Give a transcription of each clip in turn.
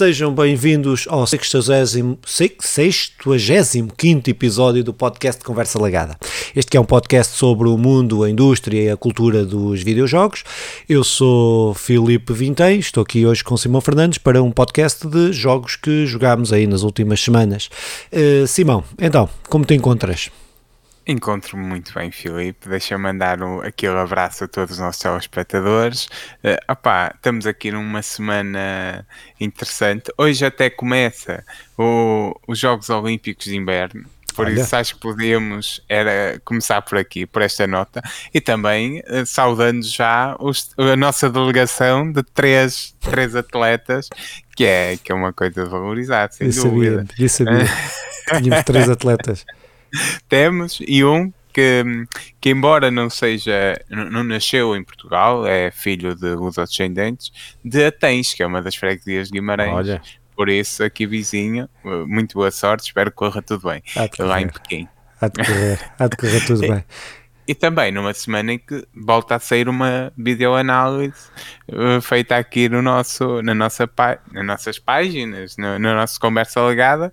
sejam bem-vindos ao 65 episódio do podcast Conversa Legada. Este é um podcast sobre o mundo, a indústria e a cultura dos videojogos. Eu sou Filipe Vintém, estou aqui hoje com Simão Fernandes para um podcast de jogos que jogámos aí nas últimas semanas. Uh, Simão, então, como te encontras? Encontro-me muito bem, Filipe. Deixa-me mandar um, aquele abraço a todos os nossos telespectadores. Uh, opá, estamos aqui numa semana interessante. Hoje até começa o, os Jogos Olímpicos de Inverno. Por Olha. isso acho que podemos era começar por aqui, por esta nota. E também uh, saudando já os, a nossa delegação de três, três atletas, que é, que é uma coisa de valorizar, sem eu dúvida. Sabia, eu sabia. Tínhamos três atletas. temos e um que, que embora não seja, não nasceu em Portugal, é filho de descendentes de Atens, que é uma das freguesias de Guimarães. Olha. Por isso, aqui vizinho, muito boa sorte, espero que corra tudo bem. Lá em Pequim. Há de correr, há de correr tudo bem. E também numa semana em que volta a sair uma videoanálise uh, feita aqui no nosso, na nossa, nas nossas páginas, no, na nossa conversa legada,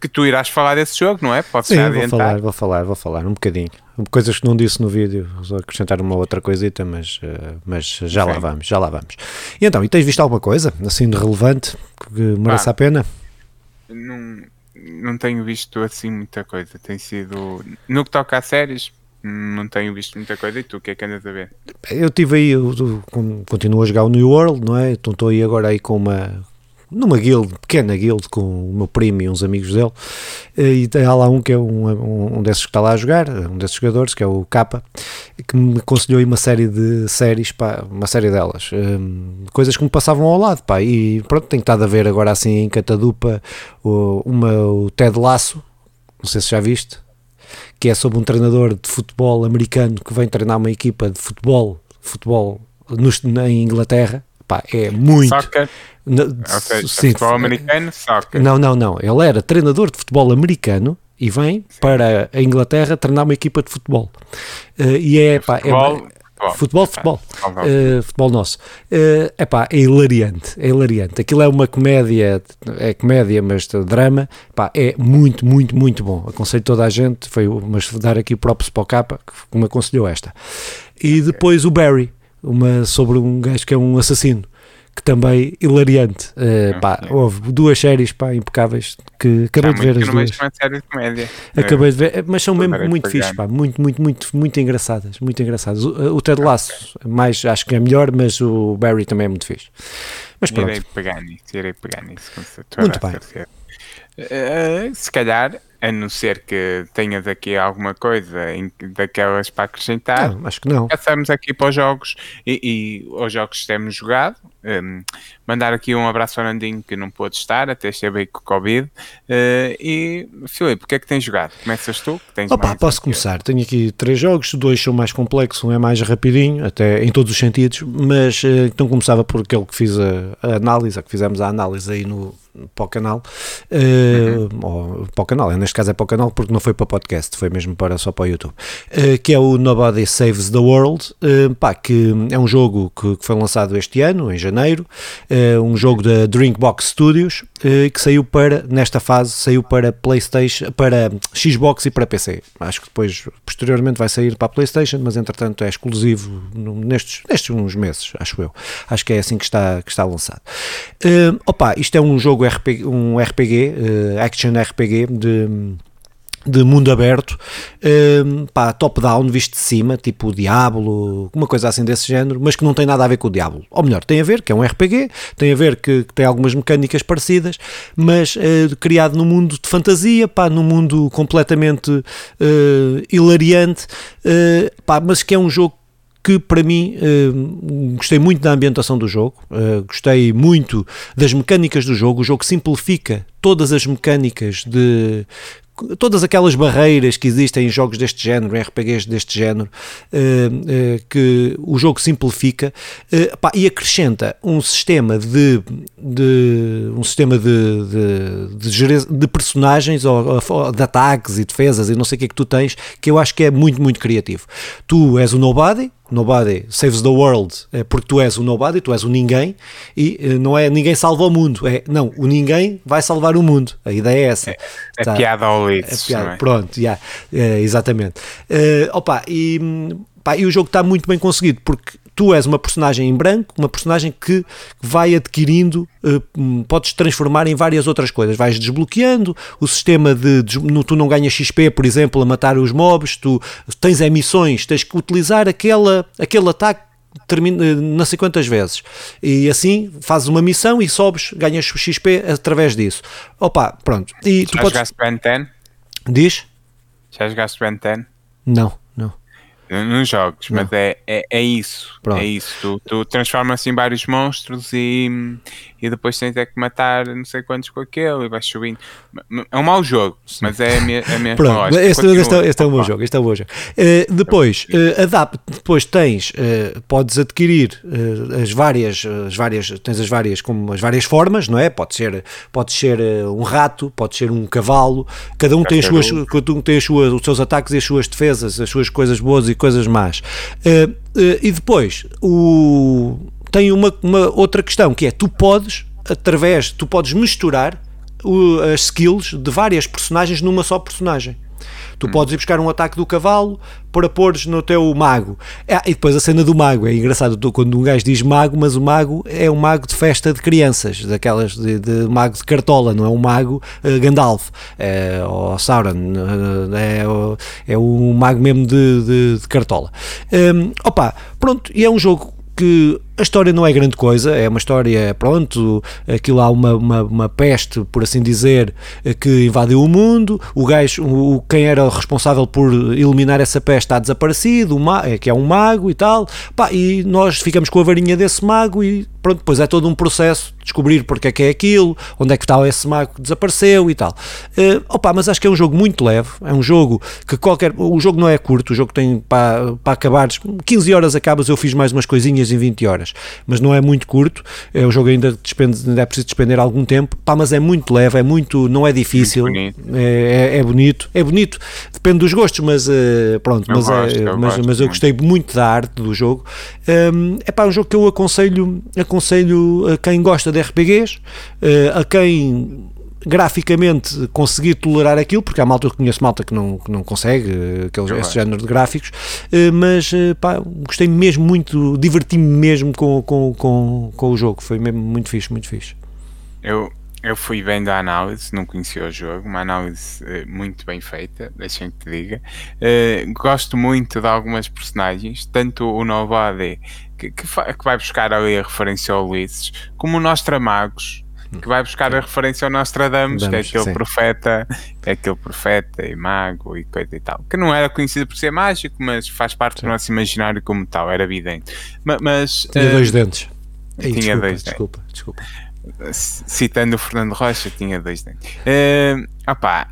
que tu irás falar desse jogo, não é? Pode Sim, vou falar, vou falar, vou falar um bocadinho. Coisas que não disse no vídeo, vou acrescentar uma outra coisita, mas, uh, mas já lá vamos, já lá vamos. E então, e tens visto alguma coisa assim de relevante que merece ah, a pena? Não, não tenho visto assim muita coisa, tem sido no que toca a séries, não tenho visto muita coisa. E tu, o que é que andas a ver? Eu tive aí, eu, eu, continuo a jogar o New World, não é? Então estou aí agora aí com uma, numa guild, pequena guild, com o meu primo e uns amigos dele, e há lá um que é um, um desses que está lá a jogar, um desses jogadores, que é o Kappa, que me aconselhou aí uma série de séries, pá, uma série delas, um, coisas que me passavam ao lado, pá, e pronto, tenho estado a ver agora assim em catadupa o, uma, o Ted Lasso, não sei se já viste, que é sobre um treinador de futebol americano que vem treinar uma equipa de futebol, futebol no, em Inglaterra, pá, é muito... Soccer okay, sim, futebol americano, soccer. Não, não, não. Ele era treinador de futebol americano e vem sim. para a Inglaterra treinar uma equipa de futebol. Uh, e é, pá, futebol, é, Futebol, futebol. Uh, futebol nosso. Uh, epá, é hilariante, é hilariante. Aquilo é uma comédia, é comédia, mas drama. Epá, é muito, muito, muito bom. Aconselho toda a gente, foi, mas dar aqui o próprio para o capa, que me aconselhou esta. E depois o Barry, uma, sobre um gajo que é um assassino que também hilariante. Uh, pá, houve duas séries pá, impecáveis que acabei de ver as duas. Uma série de comédia. Acabei de ver, mas são mesmo muito fixe, pá, muito, muito, muito, muito engraçadas, muito engraçadas. O, o Ted Lasso, mais, acho que é melhor, mas o Barry também é muito fixe. Mas pronto. Irei pegar nisso, irei pegar nisso. Muito bem. Uh, se calhar a não ser que tenhas aqui alguma coisa em, daquelas para acrescentar. Não, acho que não. Passamos aqui para os jogos e, e os jogos que temos jogado. Um, mandar aqui um abraço ao Nandinho que não pôde estar, até esteve aí com o Covid. Uh, e Filipe, o que é que tens jogado? Começas tu? Tens Opa, posso começar. Tenho aqui três jogos, dois são mais complexos, um é mais rapidinho, até em todos os sentidos, mas uh, então começava por aquele que fiz a, a análise, a que fizemos a análise aí no, para o canal, uh, uhum. ou, para o canal, neste caso é para o canal porque não foi para podcast, foi mesmo para, só para o YouTube, uh, que é o Nobody Saves the World, uh, pá, que é um jogo que, que, foi lançado este ano, em janeiro, um jogo da Drinkbox Studios, que saiu para, nesta fase, saiu para Playstation, para Xbox e para PC, acho que depois, posteriormente vai sair para a Playstation, mas entretanto é exclusivo nestes, nestes uns meses, acho eu, acho que é assim que está, que está lançado. opa, isto é um jogo RPG, um RPG, uh, action RPG de, de mundo aberto, uh, pá, top-down, visto de cima, tipo o Diablo, uma coisa assim desse género, mas que não tem nada a ver com o Diablo. Ou melhor, tem a ver, que é um RPG, tem a ver que, que tem algumas mecânicas parecidas, mas uh, criado num mundo de fantasia, pá, num mundo completamente uh, hilariante, pá, mas que é um jogo que para mim uh, gostei muito da ambientação do jogo, uh, gostei muito das mecânicas do jogo. O jogo simplifica todas as mecânicas de todas aquelas barreiras que existem em jogos deste género, em RPGs deste género, uh, que o jogo simplifica e acrescenta um sistema de, de um sistema de, de, de, personagens ou, de ataques e defesas e não sei o que é que tu tens, que eu acho que é muito, muito criativo. Tu és o nobody, Nobody saves the world, é porque tu és o nobody, tu és o ninguém, e eh, não é ninguém salva o mundo, é não, o ninguém vai salvar o mundo. A ideia é essa. É, é tá, piada ao. É piada, é? Pronto, yeah, é, exatamente. Uh, opa, e, pá, e o jogo está muito bem conseguido, porque tu és uma personagem em branco, uma personagem que vai adquirindo, uh, podes transformar em várias outras coisas. Vais desbloqueando o sistema de, de, Tu não ganhas XP, por exemplo, a matar os mobs, tu tens emissões, tens que utilizar aquela, aquele ataque termina, eh, não sei quantas vezes. E assim fazes uma missão e sobes, ganhas XP através disso. Opa, pronto. E Já tu podes... jogaste Ben 10? Diz? Já jogaste Ben 10? Não. Nos jogos, não. mas é, é, é isso. Pronto. É isso. Tu, tu transformas em vários monstros e, e depois tens é que matar não sei quantos com aquele e vais subindo. É um mau jogo, mas é a minha, a minha Pronto, este, este, é, este, é um bom jogo. Este é um bom jogo. Uh, depois, uh, adapta, depois tens, uh, podes adquirir as várias, as várias, tens as várias, como as várias formas, não é? Pode ser, pode ser um rato, pode ser um cavalo, cada um tem, as suas, cada um tem as suas, os seus ataques e as suas defesas, as suas coisas boas e coisas más. E depois, o, tem uma, uma outra questão, que é, tu podes, através, tu podes misturar o, as skills de várias personagens numa só personagem. Tu hum. podes ir buscar um ataque do cavalo para pôres no teu mago. Ah, e depois a cena do mago. É engraçado quando um gajo diz mago, mas o mago é um mago de festa de crianças, daquelas de, de mago de cartola, não é um mago uh, Gandalf é, ou Sauron. Eh, é, é um mago mesmo de, de, de cartola. Um, opa, pronto, e é um jogo que a história não é grande coisa, é uma história, pronto, aquilo há uma, uma, uma, peste, por assim dizer, que invadiu o mundo, o gajo, o, quem era responsável por eliminar essa peste está desaparecido, é, que é um mago e tal, pá, e nós ficamos com a varinha desse mago e pronto, depois é todo um processo de descobrir porque é que é aquilo, onde é que está esse mago que desapareceu e tal. Uh, opa, mas acho que é um jogo muito leve, é um jogo que qualquer, o jogo não é curto, o jogo tem para acabar, 15 horas acabas, eu fiz mais umas coisinhas em 20 horas horas, mas não é muito curto, é um jogo ainda despende, ainda é preciso despender algum tempo, pá, mas é muito leve, é muito, não é difícil, bonito. É, é, é, bonito, é bonito, depende dos gostos, mas uh, pronto, eu mas, gosto, é, eu mas, mas eu gostei muito da arte do jogo, um, é pá, um jogo que eu aconselho, aconselho a quem gosta de RPGs, uh, a quem graficamente conseguir tolerar aquilo, porque há malta, eu conheço malta que não, que não consegue eh, aquele, esse género de gráficos, eh, mas eh, pá, gostei mesmo muito, diverti-me mesmo com, com, com, com o jogo, foi mesmo muito fixe, muito fixe. Eu, eu fui bem da análise, não conhecia o jogo, uma análise uh, muito bem feita, deixem que te diga. Uh, gosto muito de algumas personagens, tanto o Nobody, que, que, que, vai buscar ali a referência ao Ulisses, como o Nostramagos, que vai buscar a referência ao Nostradamus, Damos, que é aquele sim. profeta, é aquele profeta e mago e coisa e tal, que não era conhecido por ser mágico, mas faz parte sim. do nosso imaginário como tal, era evidente. Mas, mas tinha uh, dois dentes. Ei, tinha desculpa, dois desculpa, dentes. Desculpa, desculpa. Citando o Fernando Rocha, tinha dois dentes. Uh, opá,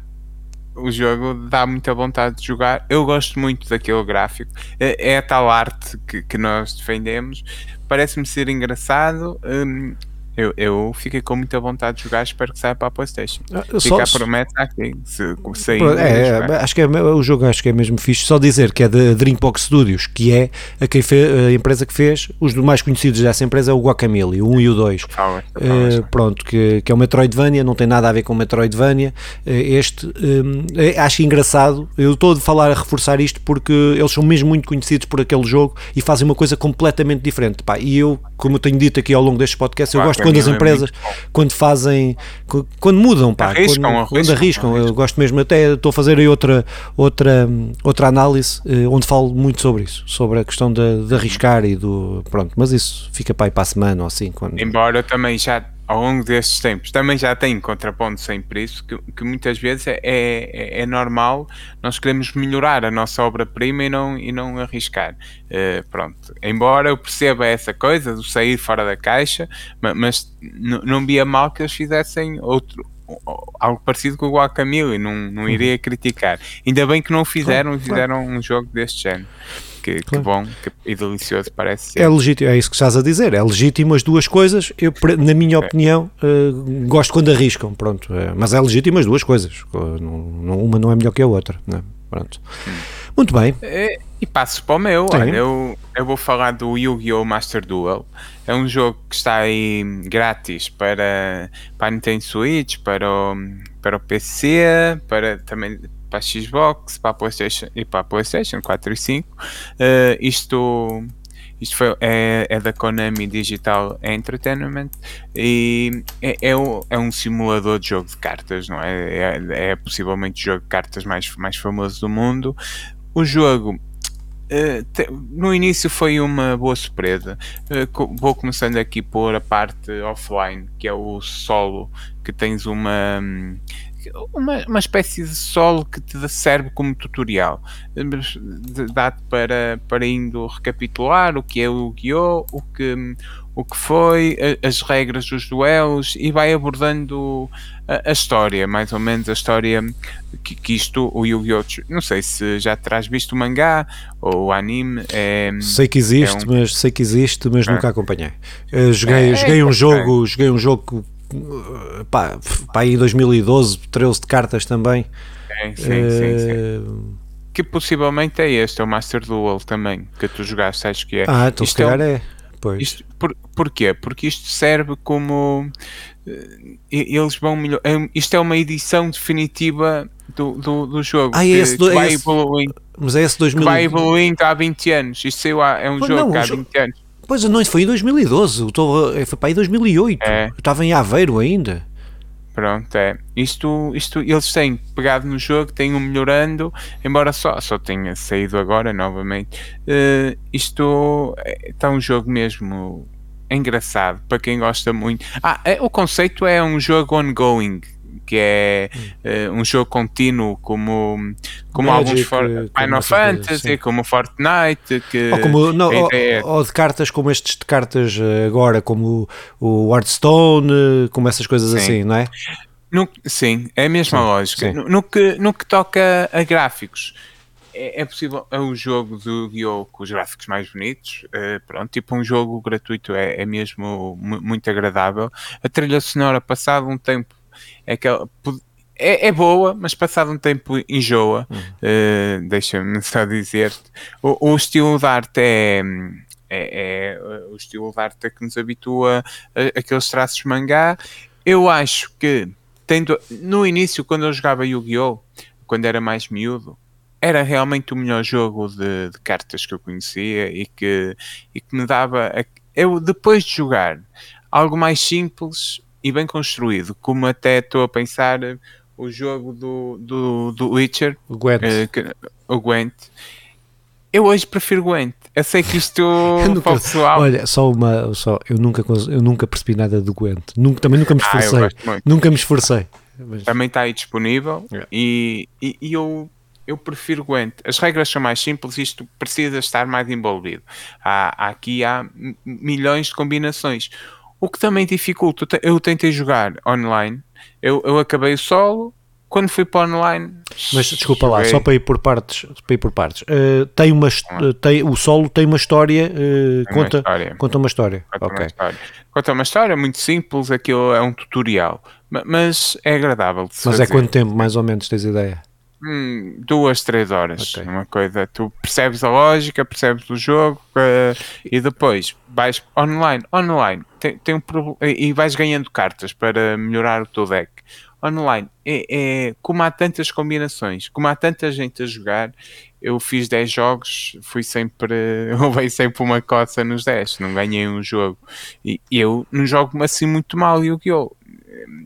o jogo dá muita vontade de jogar. Eu gosto muito daquele gráfico. É, é a tal arte que, que nós defendemos. Parece-me ser engraçado. Um, eu, eu fiquei com muita vontade de jogar, espero que saia para a Playstation. Ah, Fica a promessa aqui, se sair. É, é acho que é, o jogo acho que é mesmo fixe. Só dizer que é da Drinkbox Studios, que é a, quem a empresa que fez, os mais conhecidos dessa empresa é o Guacamole, o 1 e o 2. Fala, uh, pronto, que, que é o Metroidvania, não tem nada a ver com o Metroidvania. Uh, este, um, é, acho engraçado, eu estou a falar a reforçar isto porque eles são mesmo muito conhecidos por aquele jogo e fazem uma coisa completamente diferente. Pá. E eu, como eu tenho dito aqui ao longo deste podcast, eu gosto quando as empresas, quando fazem, quando mudam, pá, arriscam, quando, arriscam, quando arriscam, eu gosto mesmo, até estou a fazer aí outra, outra, outra análise eh, onde falo muito sobre isso, sobre a questão de, de arriscar e do, pronto, mas isso fica para aí para a semana ou assim. Quando... Embora também já ao longo destes tempos. Também já tem contraponto sem preço que, que muitas vezes é, é, é, normal nós queremos melhorar a nossa obra-prima e não, e não arriscar. Uh, pronto, embora eu perceba essa coisa do sair fora da caixa mas, mas não via mal que eles fizessem outro algo parecido com o Guacamole não, não uhum. iria criticar. Ainda bem que não fizeram fizeram um jogo deste género que, claro. que bom que, e delicioso parece ser. É legítimo, é isso que estás a dizer, é legítimo as duas coisas, eu, na minha opinião, uh, gosto quando arriscam, pronto, uh, mas é legítimo as duas coisas, uma não é melhor que a outra, né? pronto. Hum. Muito bem. E, e passo para o meu. Olha, eu, eu vou falar do Yu-Gi-Oh! Master Duel. É um jogo que está aí grátis para, para a Nintendo Switch, para o, para o PC, para também para Xbox, para PlayStation e para PlayStation 4 e 5. Eh, isto isto foi, é, é da Konami Digital Entertainment e é, é, é um simulador de jogo de cartas, não é? É, é possivelmente o jogo de cartas mais, mais famoso do mundo. O jogo Uh, te, no início foi uma boa surpresa. Uh, vou começando aqui por a parte offline, que é o solo, que tens uma, uma, uma espécie de solo que te serve como tutorial. Dá-te para, para indo recapitular o que é o Yu-Gi-Oh! o que, o que foi, as regras dos duelos e vai abordando a, a história, mais ou menos a história que, que isto, o Yu-Gi-Oh! Não sei se já terás visto o mangá ou o anime. É, sei que existe, é um... mas sei que existe, mas é. nunca acompanhei. Eu joguei, é, joguei um jogo, joguei um jogo pá, pá, em 2012, 13 de cartas também. Sim, sim, uh... sim, sim. Que possivelmente é este, é o Master Duel também, que tu jogaste, acho que é. Ah, então isto se calhar é. é. Pois. Isto, por, porquê? Porque isto serve como. Uh, eles vão melhor. É, isto é uma edição definitiva do, do, do jogo. Ah, é esse, do, vai esse, evoluindo. Mas é esse 2000... vai evoluindo há 20 anos. Isto saiu há, é um jogo não, há 20 anos. Pois não, foi em 2012, estou, foi para aí 2008. É. Eu estava em Aveiro ainda. Pronto, é. Isto, isto eles têm pegado no jogo, têm-o melhorando, embora só, só tenha saído agora novamente. Uh, isto está um jogo mesmo engraçado para quem gosta muito. Ah, é, o conceito é um jogo ongoing que é uh, um jogo contínuo como, como Magic, alguns for, Final Fantasy, sim. como Fortnite, que ou, como, não, ou, ou, de cartas como estes de cartas eh, agora, como o Hearthstone, como essas coisas sim. assim, não é? No, sim, é a mesma sim, lógica. No, no, que, no que toca a gráficos, é, é possível, é um jogo do Guiô com os gráficos mais bonitos, uh, pronto, tipo um jogo gratuito é, é mesmo muito agradável. A trilha sonora, passado um tempo, é que é, é, boa, mas passado um tempo enjoa. Uhum. Uh, Deixa-me só dizer-te. O, o, estilo de arte é, é, é, o estilo de arte que nos habitua a, aqueles traços mangá. Eu acho que tendo, no início, quando eu jogava Yu-Gi-Oh! quando era mais miúdo, era realmente o melhor jogo de, de, cartas que eu conhecia e que, e que me dava. A, eu, depois de jogar algo mais simples, e bem construído, como até estou a pensar o jogo do, do, do Witcher, o Gwent. Uh, que, o Gwent. Eu hoje prefiro Gwent. Eu sei que isto nunca, pessoal. Olha, só uma. Só, eu, nunca, eu nunca percebi nada do Gwent. Nunca, também nunca me ah, esforcei. Ah, nunca me esforcei. Mas... Também está aí disponível yeah. e, e, e, eu, eu prefiro Gwent. As regras são mais simples, isto precisa estar mais envolvido. Há, aqui há milhões de combinações. O que também dificulta, eu tentei jogar online, eu, eu acabei o solo, quando fui para online. Mas desculpa lá, só para ir por partes, para ir por partes. Uh, tem uma, uh, tem, o solo tem uma história, uh, conta, uma história. conta uma história. Conta, okay. uma história. conta uma história muito simples, aquilo é um tutorial, mas é agradável. mas é fazer. é quanto tempo, mais ou menos, tens ideia? Hum, duas, três horas. Okay. Uma coisa, tu percebes a lógica, percebes o jogo uh, e depois vais online. Online tem, tem um e vais ganhando cartas para melhorar o teu deck. Online é, é como há tantas combinações, como há tanta gente a jogar. Eu fiz 10 jogos, fui sempre, levei sempre uma coça nos 10, não ganhei um jogo. E eu não jogo assim muito mal Yu-Gi-Oh!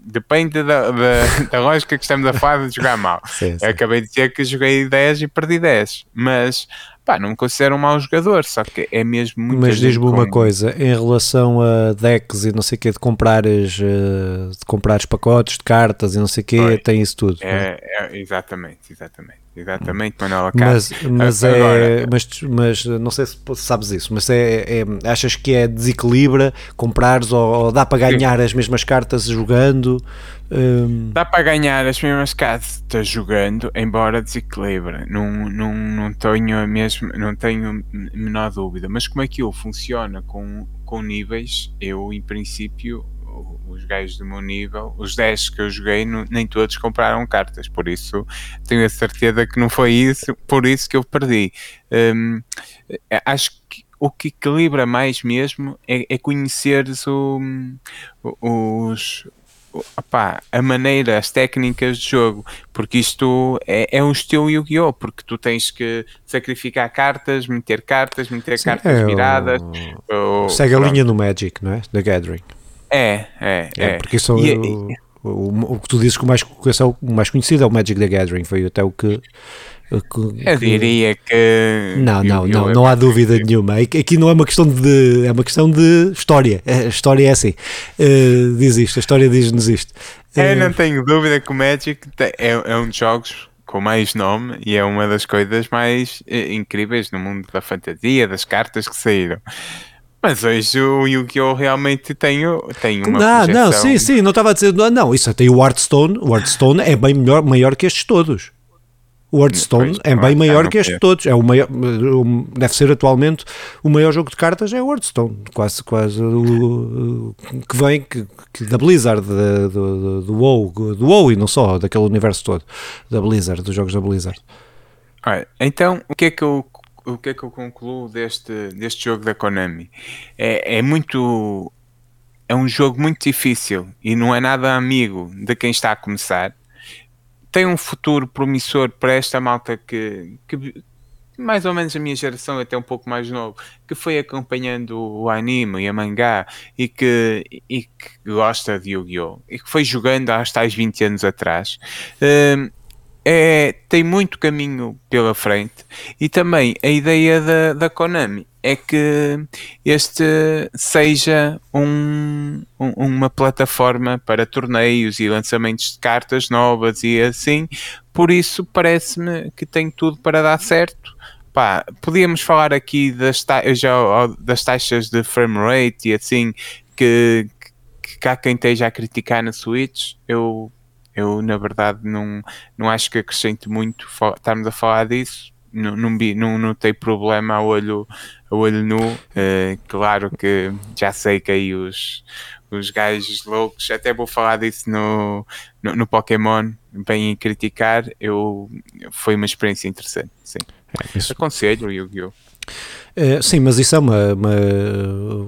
Depende da, da, da, lógica que estamos a falar de jogar mal. Sim, sim. Eu acabei de dizer que joguei 10 e perdi 10, mas pá, não me considero um mau jogador, só que é mesmo muito. Mas diz-me uma coisa, em relação a decks e não sei o que, de comprares, uh, de comprares pacotes de cartas e não sei o que, tem isso tudo. É, é, exatamente, exatamente. Exatamente, Manuela Mas, mas, é, mas, mas não sei se sabes isso, mas é, é achas que é desequilibra comprares ou, ou dá para ganhar Sim. as mesmas cartas jogando? Um... Dá para ganhar as mesmas cartas jogando, embora desequilibra. Não, não, não tenho a mesma, não tenho menor dúvida. Mas como aquilo funciona com, com níveis, eu em princípio os gajos do meu nível, os 10 que eu joguei, nem todos compraram cartas, por isso tenho a certeza que não foi isso, por isso que eu perdi. Um, acho que o que equilibra mais mesmo é, é conheceres o, os, opá, a maneira, as técnicas de jogo, porque isto é, é um estilo Yu-Gi-Oh! Porque tu tens que sacrificar cartas, meter cartas, meter Sim, cartas é viradas. O... Ou, Segue a linha no Magic, não é? The Gathering. É, é, é. é porque isso e, o, o, o, que tu dizes que o mais, é o mais conhecido é o Magic the Gathering, foi até o que eu diria que. Não, não, não, não há dúvida nenhuma. Aqui não é uma questão de. É uma questão de história. A história é assim. Uh, diz isto, a história diz-nos isto. Uh, eu não tenho dúvida que o Magic é, é um dos jogos com mais nome e é uma das coisas mais uh, incríveis no mundo da fantasia, das cartas que saíram. Mas hoje o Yu-Gi-Oh! realmente tem, tem uma não, projeção... Não, sim, sim, não estava a dizer... Não, isso tem o Hearthstone. O Hearthstone é bem melhor, maior que estes todos. O Hearthstone é bem maior que este todos. É o maior, deve ser atualmente o maior jogo de cartas é o Hearthstone, quase, quase o, que vem que, que da Blizzard, do, do, do, WoW, do WoW e não só, daquele universo todo, da Blizzard, dos jogos da Blizzard. então, o que é que eu o que é que eu concluo deste, deste jogo da Konami? É, é muito é um jogo muito difícil e não é nada amigo de quem está a começar tem um futuro promissor para esta malta que, que mais ou menos a minha geração, até um pouco mais novo, que foi acompanhando o anime e a mangá e que, e que gosta de Yu-Gi-Oh! e que foi jogando há tais 20 anos atrás. Uh, é, tem muito caminho pela frente e também a ideia da, da Konami é que este seja um, um, uma plataforma para torneios e lançamentos de cartas novas e assim, por isso parece-me que tem tudo para dar certo. Pá, podíamos falar aqui das, ta já, das taxas de frame rate e assim que, que, há quem esteja a criticar na Switch. Eu eu, na verdade, não, não acho que acrescente muito estarmos a falar disso. Não, não, não, não tem problema a olho, a olho nu. Uh, claro que já sei que aí os, os gajos loucos, até vou falar disso no, no, no Pokémon, bem criticar. Eu, foi uma experiência interessante. Sim. É, Aconselho o Yu-Gi-Oh! Uh, sim, mas isso é uma, uma,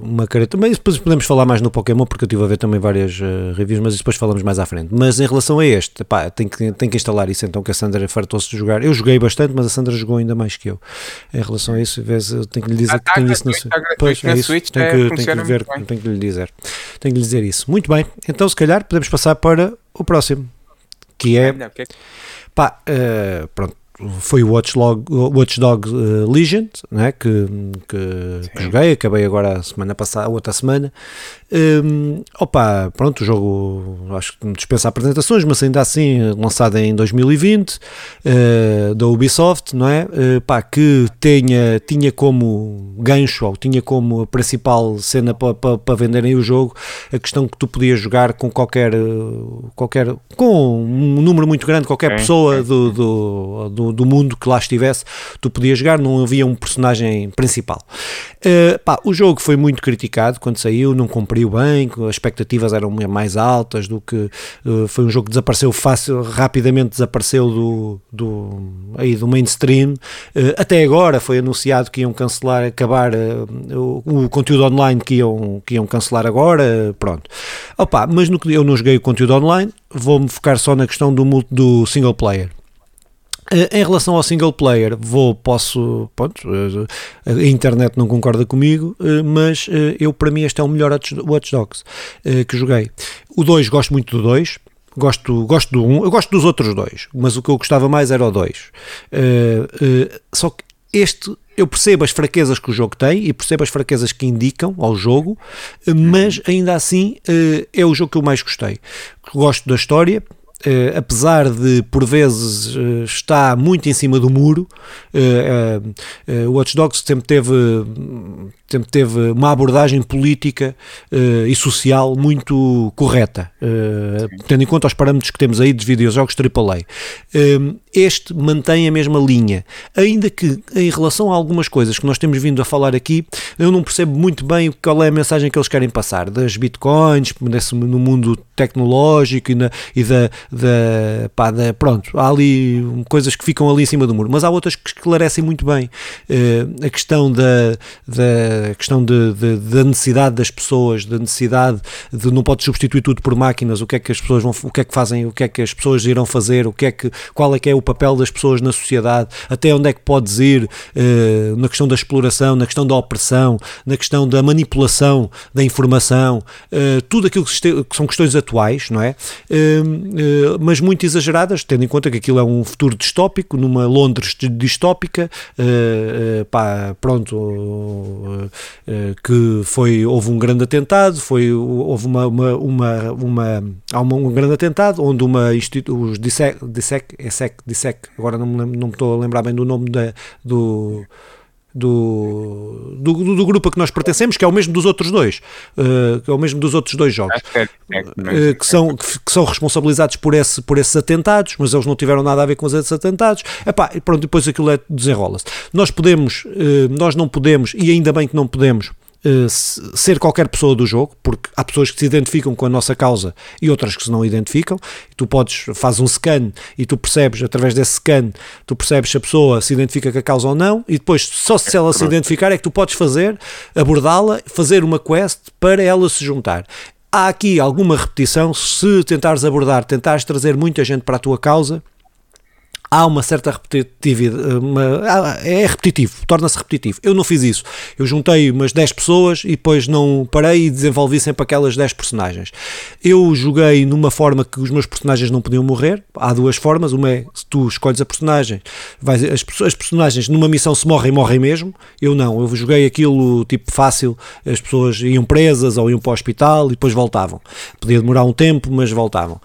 uma característica. Mas depois podemos falar mais no Pokémon, porque eu estive a ver também várias uh, reviews, mas depois falamos mais à frente. Mas em relação a este, pá, tem que, tem que instalar isso então, que a Sandra fartou-se de jogar. Eu joguei bastante, mas a Sandra jogou ainda mais que eu. Em relação a isso, vez, eu tenho que lhe dizer ah, que tem isso na Pois, é isso. Switch, tenho que, é, tenho que ver, tenho que lhe dizer. Tenho que lhe dizer isso. Muito bem, então se calhar podemos passar para o próximo, que é. Pá, uh, pronto foi o Watch, Log, Watch Dog uh, Legend, né, que, que, que, joguei, acabei agora a semana passada, outra semana. Um, opa, pronto, o jogo acho que dispensa apresentações, mas ainda assim lançado em 2020 uh, eh, da Ubisoft, não é? Uh, pá, que tenha, tinha como gancho ou tinha como principal cena para pa, pa venderem o jogo a questão que tu podias jogar com qualquer, qualquer com um número muito grande, qualquer pessoa do, do, do do, mundo que lá estivesse, tu podias jogar, não havia um personagem principal. Uh, pá, o jogo foi muito criticado quando saiu, não cumpriu bem, as expectativas eram mais altas do que uh, foi um jogo que desapareceu fácil, rapidamente desapareceu do, do, aí do mainstream. Uh, até agora foi anunciado que iam cancelar, acabar o, o, conteúdo online que iam, que iam cancelar agora, pronto. Opa, mas no eu não joguei o conteúdo online, vou-me focar só na questão do, do single player. Eh, em relação ao single player, vou, posso, pronto, eh, a internet não concorda comigo, eh, mas eu, para mim, este é o melhor Watch Dogs que joguei. O 2, gosto muito do 2, gosto, gosto do 1, um, eu gosto dos outros dois, mas o que eu gostava mais era o 2. Só que este eu percebo as fraquezas que o jogo tem e percebo as fraquezas que indicam ao jogo, mas ainda assim é o jogo que eu mais gostei. Gosto da história, uh, apesar de por vezes uh, está muito em cima do muro, o Watch Dogs sempre teve, sempre teve uma abordagem política e social muito correta, tendo em conta os parâmetros que temos aí de videojogos AAA. este mantém a mesma linha, ainda que em relação a algumas coisas que nós temos vindo a falar aqui, eu não percebo muito bem qual é a mensagem que eles querem passar das bitcoins, no mundo tecnológico e, na, e da, da, pá, da, Pronto, há ali coisas que ficam ali em cima do muro, mas há outras que esclarecem muito bem uh, a questão da, da questão de, de, da necessidade das pessoas, da necessidade de não pode substituir tudo por máquinas, o que é que as pessoas vão, o que é que fazem, o que é que as pessoas irão fazer, o que é que, qual é que é o papel das pessoas na sociedade, até onde é que podes ir uh, na questão da exploração, na questão da opressão, na questão da manipulação da informação, uh, tudo aquilo que, que, são questões atuais, não é? Uh, mas muito exageradas, tendo em conta que aquilo é um futuro distópico, numa Londres distópica, pá, pronto, que foi, houve um grande atentado, foi, houve uma, uma, uma, uma há uma, um grande atentado, onde uma os DISEC, DISEC, ESEC, DISEC, agora não me, não me estou a lembrar bem do nome da, do do, do, do, grupo a que nós pertencemos, que é o mesmo dos outros dois, uh, que é o mesmo dos outros dois jogos, uh, que, são, que, que, são responsabilizados por, esse, por esses atentados, mas eles não tiveram nada a ver com esses atentados. Epá, pronto, depois aquilo é, desenrola-se. Nós podemos, uh, nós não podemos, e ainda bem que não podemos, Uh, ser qualquer pessoa do jogo, porque há pessoas que se identificam com a nossa causa e outras que se não identificam. Tu podes, faz um scan e tu percebes, através desse scan, tu percebes se a pessoa se identifica com a causa ou não, e depois, só se ela se identificar, é que tu podes fazer, abordá-la, fazer uma quest para ela se juntar. Há aqui alguma repetição, se tentares abordar, tentares trazer muita gente para a tua causa, há uma certa repetitividade, uma, é repetitivo, torna-se repetitivo. Eu não fiz isso. Eu juntei umas 10 pessoas e depois não parei e desenvolvi sempre aquelas 10 personagens. Eu joguei numa forma que os meus personagens não podiam morrer. Há duas formas. Uma é se tu escolhes a personagem, vais, as, as personagens numa missão se morrem, morrem mesmo. Eu não. Eu joguei aquilo tipo fácil. As pessoas iam presas ou iam para o hospital e depois voltavam. Podia demorar um tempo, mas voltavam.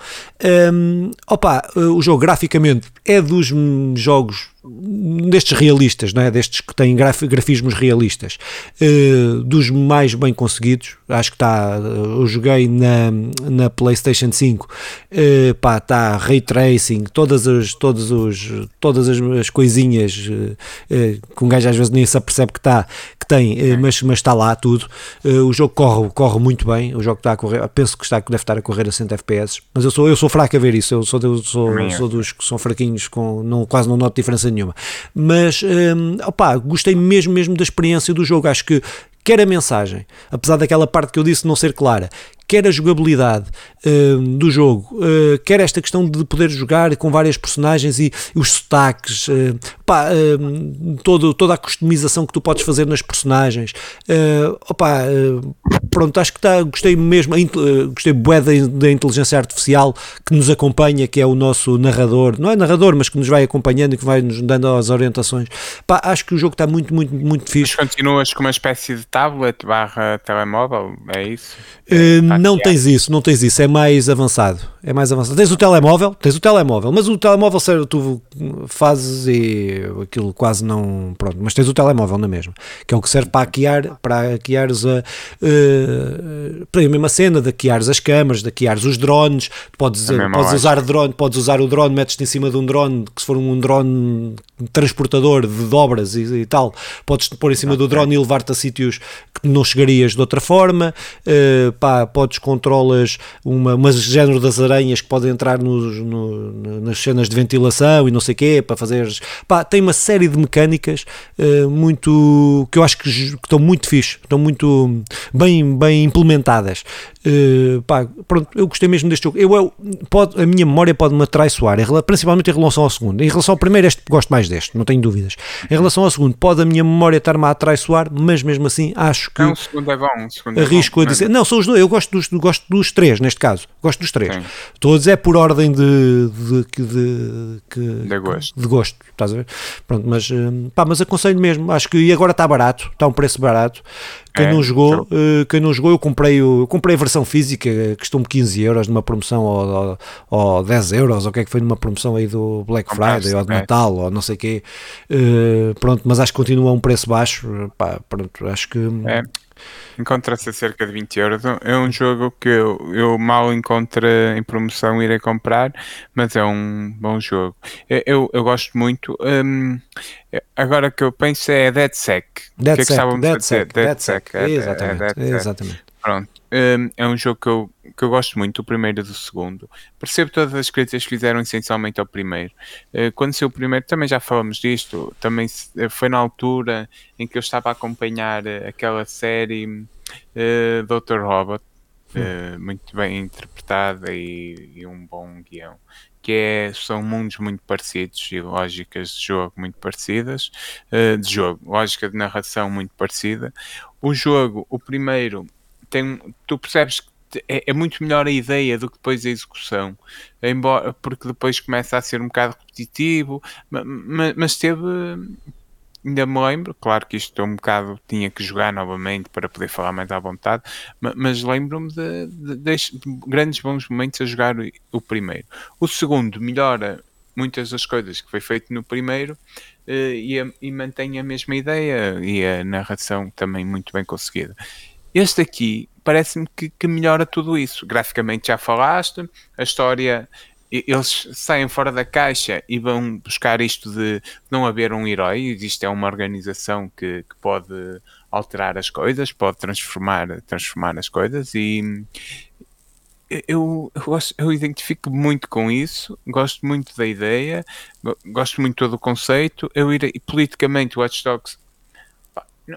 Um, opa, o jogo graficamente é dos jogos destes realistas, não é? destes que têm graf, grafismos realistas, uh, dos mais bem conseguidos. Acho que está. Eu joguei na, na PlayStation 5, uh, eh, pá, está ray tracing, todas as, todos os, todas as, as coisinhas uh, que um gajo às vezes nem se apercebe que está, que tem, mas, mas está lá tudo. o jogo corre, corre muito bem. O jogo está a correr, penso que está, deve estar a correr a 100 FPS, mas eu sou, eu sou fraco a ver isso. Eu sou, eu sou, eu sou dos que são fraquinhos, com, não, quase não noto diferença nenhuma. Mas, um, opá, gostei mesmo, mesmo da experiência do jogo. Acho que quer a mensagem, apesar daquela parte que eu disse não ser clara, quer a jogabilidade uh, do jogo, uh, quer esta questão de poder jogar com várias personagens e, e os sotaques, uh, pá, todo, toda a customização que tu podes fazer nas personagens. Opa, pronto, acho que tá, gostei mesmo, gostei bué da, da, inteligência artificial que nos acompanha, que é o nosso narrador, não é narrador, mas que nos vai acompanhando e que vai nos dando as orientações. Pá, acho que o jogo está muito, muito, muito fixe. Mas continuas com uma espécie de tablet barra telemóvel, é isso? Não tens isso, não tens isso, é mais avançado. É mais avançado. Tens o telemóvel, tens o telemóvel, mas o telemóvel sério, tu fazes e aquilo quase não. Pronto, mas tens o telemóvel na mesma, que é o que serve para hackear, para hackeares a, uh, para a mesma cena, de hackeares as câmaras, de hackeares os drones, podes, podes usar drone, podes usar o drone, metes-te em cima de um drone, que se for um drone transportador de dobras e, e tal, podes pôr em cima okay. do drone e levar-te a sítios que não chegarias de outra forma, uh, pá, podes controlas uma, uma género das aranhas que podem entrar nos, no, nas cenas de ventilação e não sei o quê, para fazer, pá, tem uma série de mecânicas uh, muito, que eu acho que, que, estão muito fixe, estão muito bem, bem implementadas, uh, pá, pronto, eu gostei mesmo deste jogo, eu, eu pode, a minha memória pode-me atraiçoar, principalmente em relação ao segundo, em relação ao primeiro este, gosto mais deste, não tenho dúvidas, em relação ao segundo, pode a minha memória estar-me a atraiçoar, mas mesmo assim acho que... Não, o segundo é bom, o segundo arrisco é bom, a dizer, não, são os dois, eu gosto dos, gosto dos três, neste caso. Gosto dos três. Sim. A dizer por ordem de, de, de, de, de, gosto. de gosto. Estás a ver? Pronto, mas, hum, pá, mas aconselho mesmo. Acho que e agora está barato, está um preço barato. Quem é, não jogou, uh, quem não jogou, eu comprei, eu comprei a versão física custou-me 15 euros numa promoção ou, ou, ou 10 euros, ou o que é que foi numa promoção aí do Black Friday ou de Natal ou não sei o quê. Uh, pronto, mas acho que continua a um preço baixo. Pá, pronto, acho que. É. Encontra-se a cerca de 20 euros. É um jogo que eu, eu mal encontro em promoção irei comprar, mas é um bom jogo. Eu, eu, eu gosto muito. Um, agora que eu penso é DeadSec. DeadSec, que é DeadSec, DeadSec, exatamente, exatamente. Pronto. Um, é um jogo que eu, que eu gosto muito, o primeiro e do segundo. Percebo todas as críticas que fizeram essencialmente ao primeiro. Uh, quando saiu o primeiro, também já falamos disto, também eh, foi na altura em que eu estava a acompanhar eh, aquela série uh, Dr. Robot, uh, muito bem interpretada e, e, um bom guião. Que é, são mundos muito parecidos e lógicas de jogo muito parecidas, de jogo, lógica de narração muito parecida. O jogo, o primeiro, tem, tu percebes que é, é, muito melhor a ideia do que depois a execução, embora, porque depois começa a ser um bocado repetitivo, mas, mas teve, ainda me lembro, claro que isto um bocado tinha que jogar novamente para poder falar mais à vontade, mas, lembro-me de, de, de, grandes bons momentos a jogar o, primeiro. O segundo melhora muitas das coisas que foi feito no primeiro uh, e, e mantém a mesma ideia e a narração também muito bem conseguida. Este aqui parece-me que, que, melhora tudo isso. Graficamente já falaste, a história. Eles saem fora da caixa e vão buscar isto de não haver um herói. Isto é uma organização que, que pode alterar as coisas, pode transformar, transformar as coisas e, eu, eu, gosto, eu identifico muito com isso, gosto muito da ideia, gosto muito do conceito. Eu irei, politicamente, Watch Dogs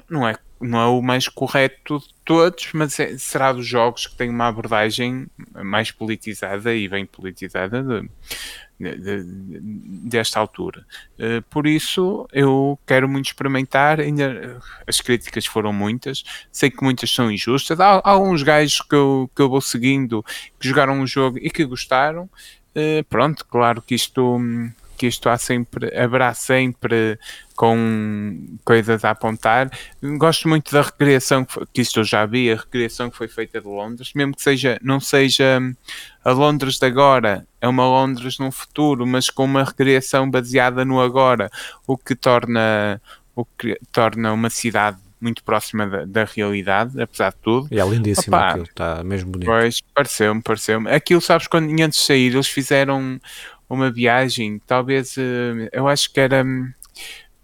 não é não é o mais correto de todos, mas é, será dos jogos que tem uma abordagem mais politizada e bem politizada de, de, de, desta altura. Uh, por isso, eu quero muito experimentar. Ainda, as críticas foram muitas, sei que muitas são injustas. Há, há alguns gajos que eu, que eu vou seguindo que jogaram o jogo e que gostaram. Uh, pronto, claro que isto que isto há sempre, haverá sempre com coisas a apontar. Gosto muito da recriação que isto eu já vi, a recriação que foi feita de Londres, mesmo que seja, não seja a Londres de agora, é uma Londres no futuro, mas com uma recriação baseada no agora, o que torna, o que torna uma cidade muito próxima da, da, realidade, apesar de tudo. E é lindíssimo Opa, aquilo, está mesmo bonito. Pois, pareceu-me, pareceu-me. Aquilo, sabes, quando antes de sair, eles fizeram uma viagem, talvez eh, eu acho que era hum,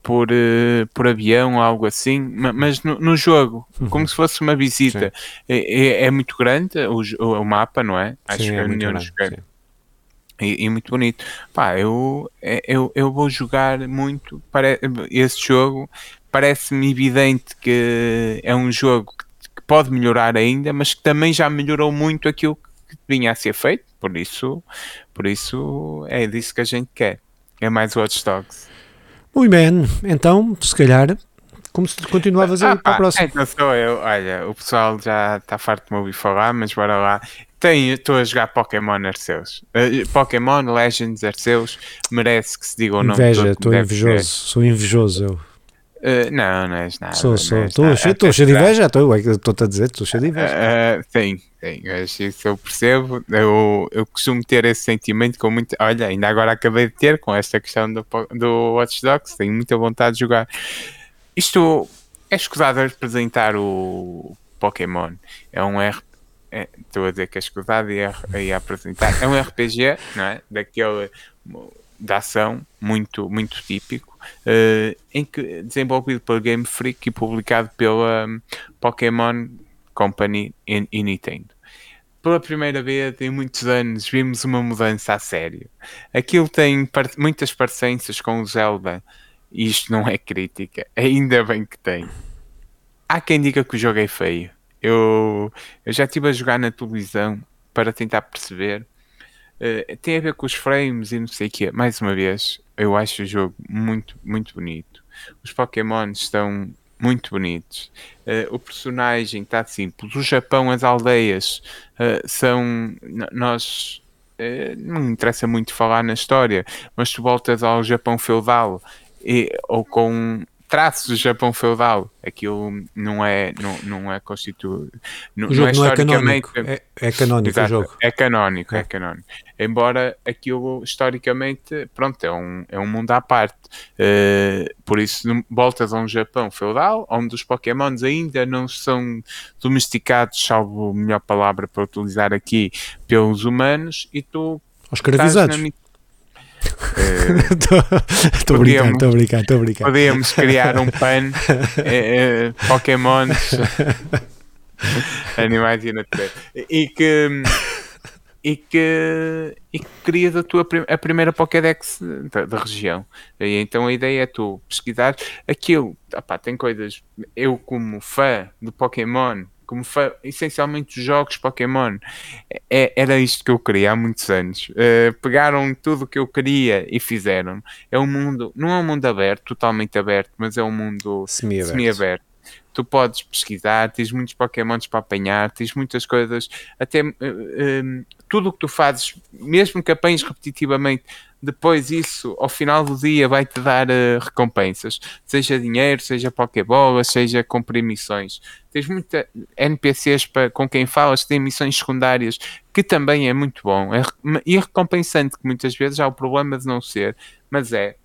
por, eh, por avião ou algo assim, mas no, no jogo, uhum. como se fosse uma visita. É, é, é, muito grande o, o, mapa, não é? Acho sim, que é muito grande, e, e, muito bonito. Pá, eu, é, eu, eu vou jogar muito para esse jogo. Parece-me evidente que é um jogo que, que pode melhorar ainda, mas que também já melhorou muito aquilo que vinha a ser feito. Por isso, por isso é disso que a gente quer. É mais Watch Dogs. Muito bem, então, se calhar, como se continuavas ah, aí para o próximo. Então sou eu, olha, o pessoal já está farto de me ouvir falar, mas bora lá. Estou a jogar Pokémon Arceus. Uh, Pokémon Legends Arceus merece que se diga o nome. Inveja, estou invejoso, sou invejoso eu. Uh, não, não és nada. Sou, sou. Estou cheio, de inveja, estou-te a dizer, estou cheio de inveja. Uh, sim, sim, isso eu percebo. Eu, eu costumo ter esse sentimento com muito. Olha, ainda agora acabei de ter com esta questão do, do Watch Dogs, tenho muita vontade de jogar. Isto é escusado representar o Pokémon. É um R. É, estou a dizer que é escusado e, e apresentar. É um RPG, não é? Daquele da ação muito, muito típico uh, em que, desenvolvido pela Game Freak e publicado pela um, Pokémon Company e, Nintendo. Pela primeira vez em muitos anos vimos uma mudança a sério. Aquilo tem par muitas parecenças com o Zelda e isto não é crítica, ainda bem que tem. Há quem diga que o jogo é feio. Eu, eu já estive a jogar na televisão para tentar perceber Uh, tem a ver com os frames e não sei o que. Mais uma vez, eu acho o jogo muito, muito bonito. Os Pokémon estão muito bonitos. Uh, o personagem está simples. O Japão, as aldeias uh, são. Nós. não interessa muito falar na história, mas tu voltas ao Japão feudal e, ou com traços do Japão feudal. Aquilo não é, não, não é constituído. Não, o jogo não é, não é canónico. É, é canónico Exato, o jogo. É canónico, é. é canónico. Embora aquilo historicamente, pronto, é um, é um mundo à parte. Uh, por isso, voltas a um Japão feudal, onde os Pokémons ainda não são domesticados, salvo a melhor palavra para utilizar aqui, pelos humanos, e tu. Os escravizados. Estou uh, brincando, estou brincando, estou brincando. Podíamos criar um pan uh, uh, Pokémons animais e natureza e que e que, e que crias a tua a primeira Pokédex da, da, região. E então a ideia é tu pesquisar aquilo. Opá, tem coisas. Eu, como fã do Pokémon, como essencialmente os jogos Pokémon, é, era isto que eu queria há muitos anos. Uh, pegaram tudo o que eu queria e fizeram. É um mundo, não é um mundo aberto, totalmente aberto, mas é um mundo semi-aberto. Semi tu podes pesquisar, tens muitos Pokémons para apanhar, tens muitas coisas, até uh, uh, tudo o que tu fazes, mesmo que apanhes repetitivamente, depois isso, ao final do dia, vai-te dar uh, recompensas, seja dinheiro, seja Pokébolas, seja comprar missões. Tens muita NPCs para, com quem falas têm missões secundárias, que também é muito bom. É, e recompensante, que muitas vezes há o problema de não ser, mas é.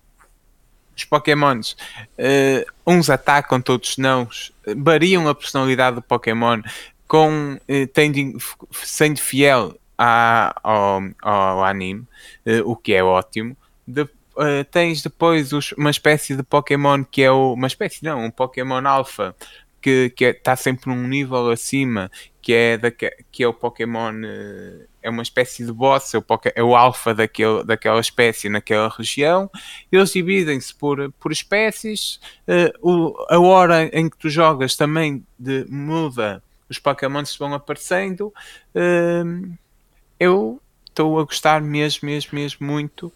Os Pokémons, uh, uns atacam, todos não, variam a personalidade do Pokémon, com, uh, sendo fiel à, ao, ao anime, uh, o que é ótimo. De, uh, tens depois os, uma espécie de Pokémon que é o, uma espécie não, um Pokémon Alpha que está é, sempre num nível acima, que é, da, que é o Pokémon, uh, é uma espécie de boss, é o, é o alfa daquele, daquela espécie naquela região. Eles dividem-se por, por espécies, o, a hora em que tu jogas também de, muda, os Pokémons vão aparecendo. Uh, eu estou a gostar mesmo, mesmo, mesmo muito.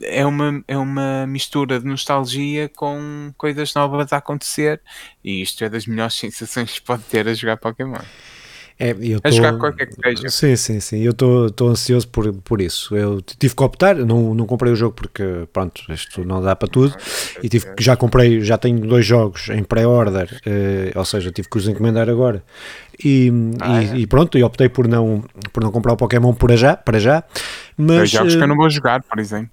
É uma, é uma mistura de nostalgia com coisas novas a acontecer e isto é das melhores sensações que pode ter a jogar Pokémon. É, eu a tô, jogar qualquer que seja. Sim, sim, sim. Eu estou ansioso por, por isso. Eu tive que optar, não, não comprei o jogo porque, pronto, isto não dá para tudo. E tive que já comprei, já tenho dois jogos em pré-order, eh, ou seja, tive que os encomendar agora. E, ah, e, é? e, pronto, e optei por não, por não comprar o Pokémon por já, para já. Mas, jogos que eu não vou jogar, por exemplo.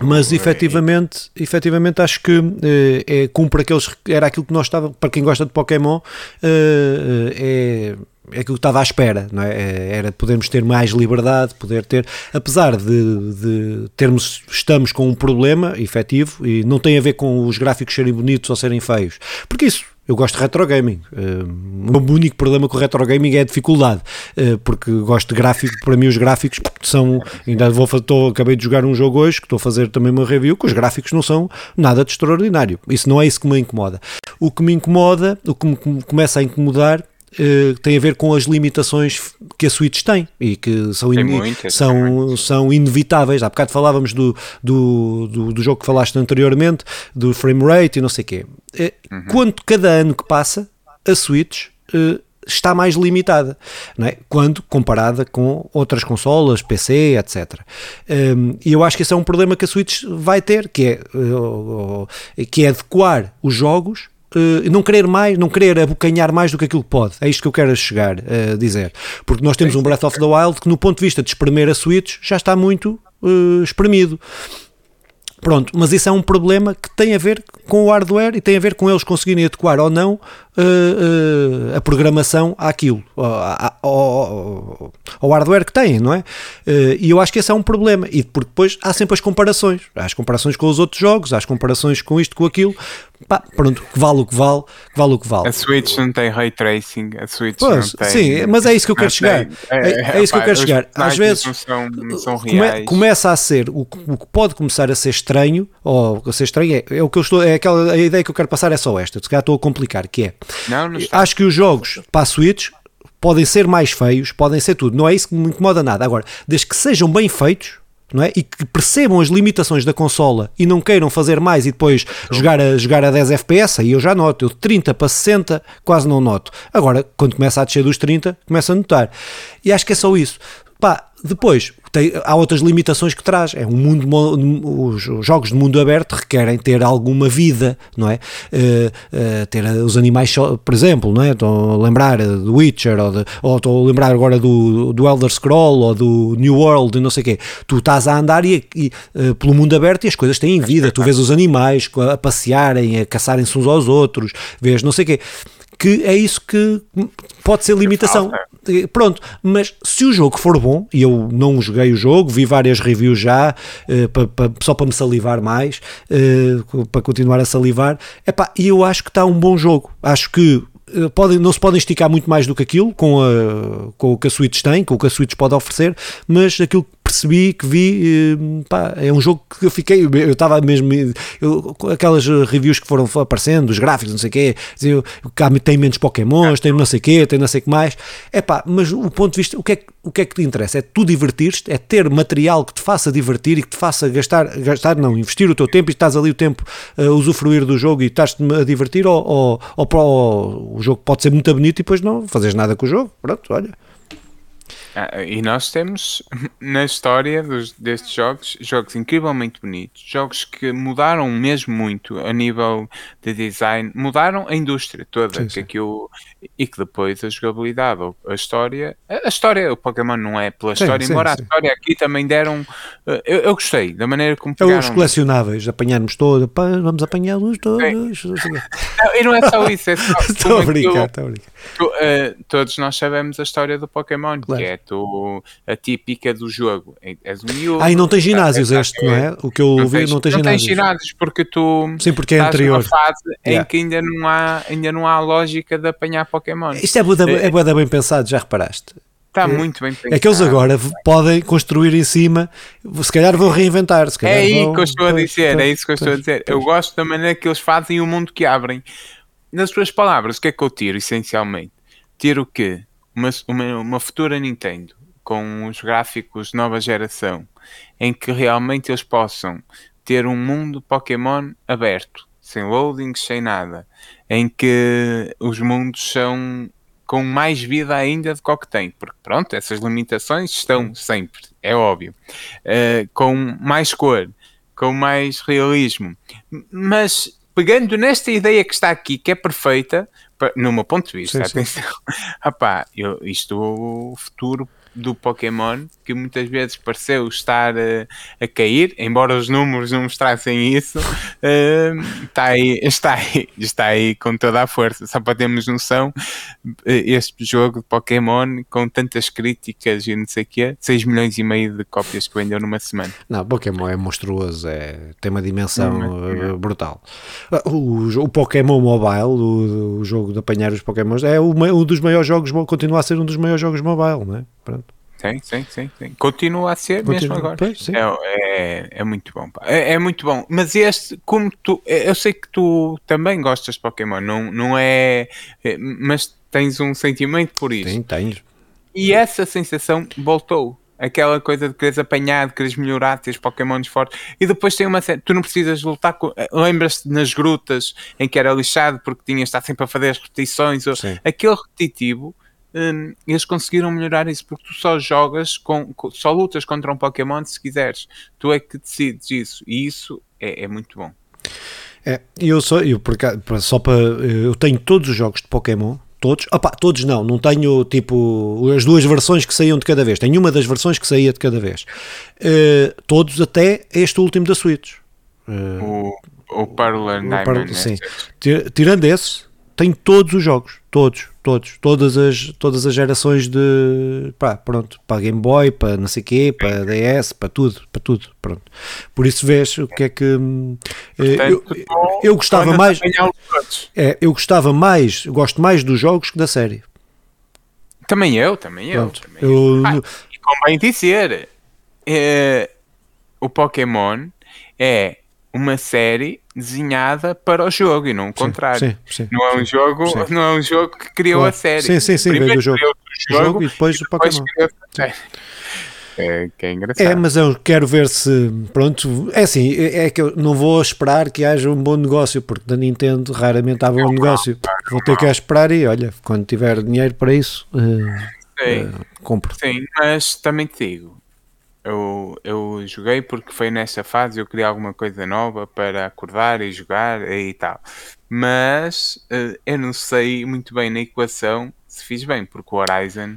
Mas efetivamente, efetivamente acho que eh, é, cumpre aqueles. Era aquilo que nós estávamos. Para quem gosta de Pokémon, eh, é aquilo que estava à espera, não é? é? Era podermos ter mais liberdade, poder ter, apesar de, de, termos, estamos com um problema efetivo e não tem a ver com os gráficos serem bonitos ou serem feios, porque isso eu gosto de retro gaming. Uh, o meu único problema com o retro gaming é a dificuldade, uh, porque gosto de gráfico. Para mim, os gráficos são. Ainda vou acabei de jogar um jogo hoje que estou a fazer também uma review, que os gráficos não são nada de extraordinário. Isso não é isso que me incomoda. O que me incomoda, o que me começa a incomodar Uh, tem a ver com as limitações que a Switch tem e que são, in muitas, são, são inevitáveis. Há bocado falávamos do, do, do, do, jogo que falaste anteriormente, do frame rate e não sei o quê. Uh, uhum. Quanto cada ano que passa, a Switch uh, está mais limitada, não é? quando comparada com outras consolas, PC, etc. Um, e eu acho que esse é um problema que a Switch vai ter, que é, que é adequar os jogos uh, não querer mais, não querer abocanhar mais do que aquilo que pode. É isto que eu quero chegar a uh, dizer. Porque nós temos um Breath of the Wild que, no ponto de vista de espremer a Switch, já está muito uh, espremido. Pronto, mas isso é um problema que tem a ver com o hardware e tem a ver com eles conseguirem adequar ou não uh, uh, a programação àquilo, ao, ao, ao, hardware que têm, não é? Uh, e eu acho que esse é um problema. E porque depois há sempre as comparações. Há as comparações com os outros jogos, há as comparações com isto, com aquilo. Pá, pronto, que vale o que vale, que vale o que vale. A Switch não tem ray tracing, a Switch pois, não tem. Sim, mas é isso que eu quero chegar. Tem, é, é, é, isso que eu quero chegar. Às vezes não são, não são come, começa a ser o, o, que pode começar a ser estranho, ou a ser estranho é, é o que eu estou, é aquela a ideia que eu quero passar é só esta, se calhar estou a complicar, que é não, não acho que os jogos para a Switch podem ser mais feios, podem ser tudo, não é isso que me incomoda nada. Agora, desde que sejam bem feitos, não é? E que percebam as limitações da consola e não queiram fazer mais e depois jogar a, jogar a 10 FPS, aí eu já noto. Eu de 30 para 60 quase não noto. Agora, quando começa a descer dos 30, começa a notar. E acho que é só isso. Pá, depois, tem, há outras limitações que traz. É um mundo, os, os jogos de mundo aberto requerem ter alguma vida, não é? Uh, uh, ter os animais, por exemplo, não é? Estou a lembrar do Witcher ou, de, ou estou a lembrar agora do, do Elder Scroll ou do New World não sei o quê. Tu estás a andar e, e uh, pelo mundo aberto e as coisas têm vida. Tu vês os animais a passearem, a caçarem-se uns aos outros, vês não sei o quê que é isso que pode ser limitação. Pronto, mas se o jogo for bom, e eu não joguei o jogo, vi várias reviews já, uh, pa, pa, só para me salivar mais, uh, para continuar a salivar, e eu acho que está um bom jogo. Acho que uh, podem, não se podem esticar muito mais do que aquilo com, a, com o que a Switch tem, com o que a Switch pode oferecer, mas aquilo percebi que vi, eh, pá, é um jogo que eu fiquei, eu estava mesmo, eu, aquelas reviews que foram aparecendo, os gráficos, não sei o quê, diziam, tem menos Pokémons, tem não sei o quê, tem não sei o que mais, é pá, mas o ponto de vista, o que é, o que é que te interessa? É tu divertir-te, é ter material que te faça divertir e que te faça gastar, gastar não, investir o teu tempo e estás ali o tempo a usufruir do jogo e estás-te a divertir ou, ou, ou, ou, o jogo pode ser muito bonito e depois não fazes nada com o jogo, pronto, olha. Ah, e nós temos na história dos, destes jogos, jogos incrivelmente bonitos, jogos que mudaram mesmo muito a nível de design, mudaram a indústria toda, sim, que sim. Aquilo, e que depois a jogabilidade, a história, a história, o Pokémon não é pela sim, história, embora a história aqui também deram, eh, eu, eu gostei da maneira como pegaram. É os colecionáveis, apanharmos todos, vamos apanhá-los todos. Não, e não é só isso, é só. estou a brincar, estou a brincar. Tu, uh, todos nós sabemos a história do Pokémon, claro. que é tu, a típica do jogo. És um miúdo. Ah, e não tem ginásios é, este, não é? O que eu ouvi não tem ginásios. Não tem ginásios porque tu Sim, porque é anterior. fase yeah. em que ainda não, há, ainda não há lógica de apanhar Pokémon. Isto é bué, é bué bem pensado, já reparaste? Está é, muito bem pensado. É que eles agora podem construir em cima, se calhar vão reinventar. Se calhar é aí vão, que eu estou a dizer, é isso que eu estou a dizer. Eu gosto da maneira que eles fazem o mundo que abrem. Nas suas palavras, o que é que eu tiro, essencialmente? Tiro o quê? Uma, uma, uma futura Nintendo com os gráficos de nova geração, em que realmente eles possam ter um mundo Pokémon aberto, sem loadings, sem nada, em que os mundos são com mais vida ainda do que o que tem, porque pronto, essas limitações estão sempre, é óbvio, uh, com mais cor, com mais realismo, mas pegando nesta ideia que está aqui, que é perfeita, no meu ponto de vista, sim, atenção, sim. Apá, eu, isto o futuro do Pokémon que muitas vezes pareceu estar uh, a cair, embora os números não mostrassem isso, uh, está, aí, está, aí, está aí com toda a força. Só para termos noção, eh, este jogo de Pokémon com tantas críticas e não sei o quê, 6 milhões e meio de cópias que vendeu numa semana. Não, Pokémon é monstruoso, é, tem uma dimensão não, brutal. O, o Pokémon Mobile, o, o, jogo de apanhar os Pokémons, é um dos maiores jogos, continua a ser um dos maiores jogos mobile, não é? Pronto. Sim, sim, sim, sim. Continua a ser Continua. mesmo agora. Pois, é, é, é, muito bom. É, é, muito bom. Mas este, como tu. É, eu sei que tu também gostas de Pokémon, não, não é. é mas tens um sentimento por isso. Sim, tens. E essa sensação voltou. Aquela coisa de quereres apanhar, de quereres melhorar, teres Pokémons fortes. E depois tem uma série. Tu não precisas lutar com. Lembras-te nas grutas em que era lixado porque tinhas de estar sempre a fazer as repetições. Ou... Aquele repetitivo um, eles conseguiram melhorar isso porque tu só jogas com, com, só lutas contra um Pokémon se quiseres. Tu é que decides isso e isso é, é muito bom. É, eu só eu só para eu tenho todos os jogos de Pokémon todos, opa, todos não, não tenho tipo as duas versões que saíam de cada vez, tenho uma das versões que saía de cada vez, uh, todos até este último da Switch. Uh, o, o Pearl and Diamond, né? sim. Tirando esse, tenho todos os jogos, todos, todos, todas as, todas as gerações de, pá, pronto, para Game Boy, para não sei quê, para DS, para tudo, para tudo, pronto. Por isso vês o que é que eh, eu, eu gostava mais, é, eu gostava mais, gosto mais dos jogos que da série. Também eu, também eu. Também eu. Ah, e convém dizer, é, o Pokémon é uma série desenhada para o jogo e não o contrário. Sim, sim, não é um jogo, não é um jogo que criou claro. a série. Sim, sim, sim, Primeiro veio do jogo. O jogo, jogo e depois, o Pokémon. É, que é engraçado. É, mas eu quero ver se. Pronto, é assim, é, é que eu não vou esperar que haja um bom negócio, porque da Nintendo raramente há bom negócio. Vou ter que esperar e olha, quando tiver dinheiro para isso, uh, sim, uh, compro. Sim, mas também te digo, eu, eu joguei porque foi nesta fase eu queria alguma coisa nova para acordar e jogar e tal. Mas uh, eu não sei muito bem na equação se fiz bem, porque o Horizon.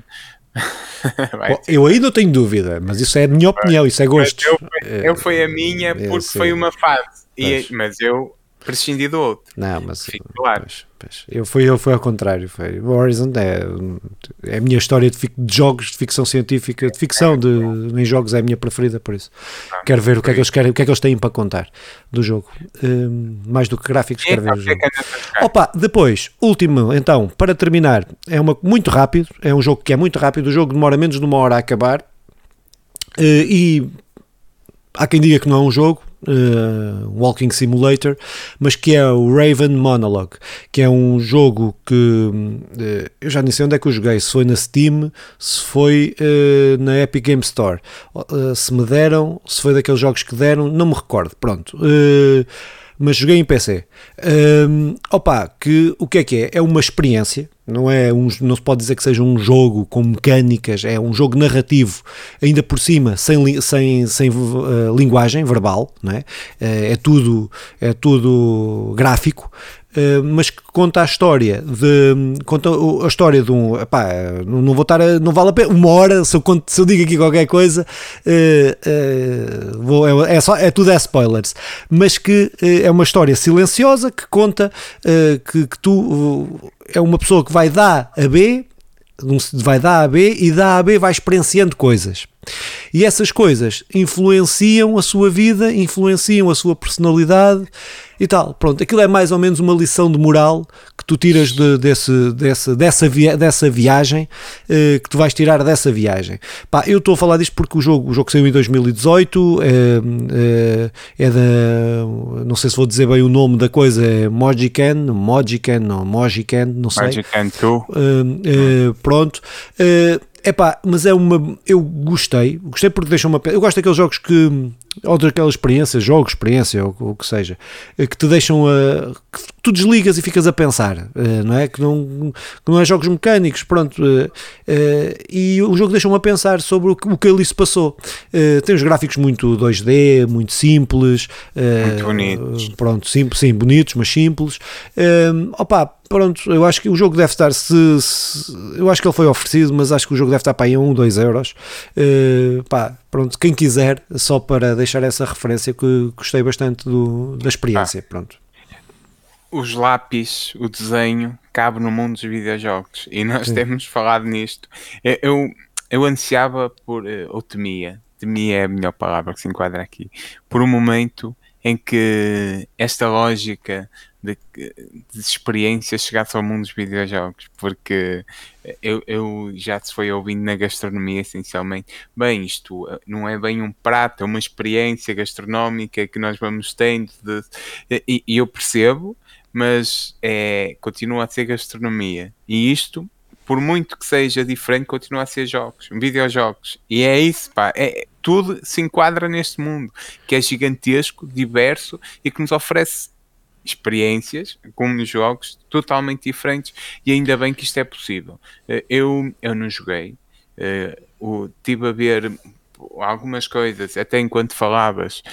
Bom, eu não tenho dúvida, mas isso é a minha opinião, isso é gosto. Eu, eu, foi a minha porque foi uma fase. E, mas eu prescindi do outro. Não, mas claro. Pois, pois. Eu fui, eu fui ao contrário. Foi. O Horizon é, é a minha história de, de, jogos de ficção científica, de ficção de, em jogos é a minha preferida, por isso. Ah, quero ver o que é que eles querem, o que é que eles têm para contar do jogo. Um, mais do que gráficos, quero ver o jogo. Opa, depois, último, então, para terminar, é uma muito rápido, é um jogo que é muito rápido, o jogo demora menos de uma hora a acabar. Uh, e há quem diga que não é um jogo, uh, Walking Simulator, mas que é o Raven Monologue, que é um jogo que uh, eu já nem sei onde é que eu joguei, se foi na Steam, se foi uh, na Epic Game Store, se me deram, se foi daqueles jogos que deram, não me recordo, pronto mas joguei em PC. Um, opa, que, o que é que é? É uma experiência, não é um, não se pode dizer que seja um jogo com mecânicas, é um jogo narrativo, ainda por cima, sem, sem, sem uh, linguagem verbal, não é? Uh, é tudo, é tudo gráfico, eh, mas que conta a história de conta a história de um epá, não vou estar a, não vale a pena uma hora se eu, conto, se eu digo aqui qualquer coisa uh, uh, vou, é, é, só, é tudo é spoilers mas que é uma história silenciosa que conta que, que tu é uma pessoa que vai dar a B vai dar a B e A a B vai experienciando coisas. E essas coisas influenciam a sua vida influenciam a sua personalidade e tal. Pronto, aquilo é mais ou menos uma lição de moral que tu tiras de, desse, desse, dessa, via, dessa viagem, eh, que tu vais tirar dessa viagem. Pá, eu estou a falar disto porque o jogo, o jogo saiu em 2018, é, é, é da. Não sei se vou dizer bem o nome da coisa, é Mojican, Mojican, ou Mojican, não sei. Mojican 2. Eh, pronto. É pá, mas é uma. Eu gostei, gostei porque deixa uma. Eu gosto daqueles jogos que ou daquela experiência, jogo, experiência, ou o que seja, eh, que te deixam a. que tu desligas e ficas a pensar, eh, não é? Que não, que não é jogos mecânicos, pronto. Eh, e o jogo deixa-me a pensar sobre o que, o que ali se passou. Tem os gráficos muito 2D, muito simples. Muito bonitos. Pronto, sim, sim, bonitos, mas simples. Opa, pronto, eu acho que o jogo deve estar se, se, eu acho que ele foi oferecido, mas acho que o jogo deve estar para aí a 1, 2 euros uh, pá, pronto, quem quiser, só para deixar essa referência que gostei bastante do, da experiência, ah. pronto. Os lápis, o desenho, cabe no mundo dos videojogos e nós Sim. temos falado nisto. Eu, eu ansiava por, eh, ou temia, temia é a melhor palavra que se enquadra aqui, por um momento em que esta lógica de, de experiência chegasse ao mundo dos videojogos, porque eu, eu, já se foi ouvindo na gastronomia essencialmente, bem, isto eh, não é bem um prato, é uma experiência gastronómica que nós vamos tendo, de, e, e, eu percebo, mas é, continua a ser gastronomia, e isto, por muito que seja diferente, continua a ser jogos, videojogos, e é isso, pá, é, tudo se enquadra neste mundo, que é gigantesco, diverso, e que nos oferece experiências com jogos totalmente diferentes e ainda bem que isto é possível. Eh, eu, eu não joguei, uh, tive a ver algumas coisas, até enquanto falavas.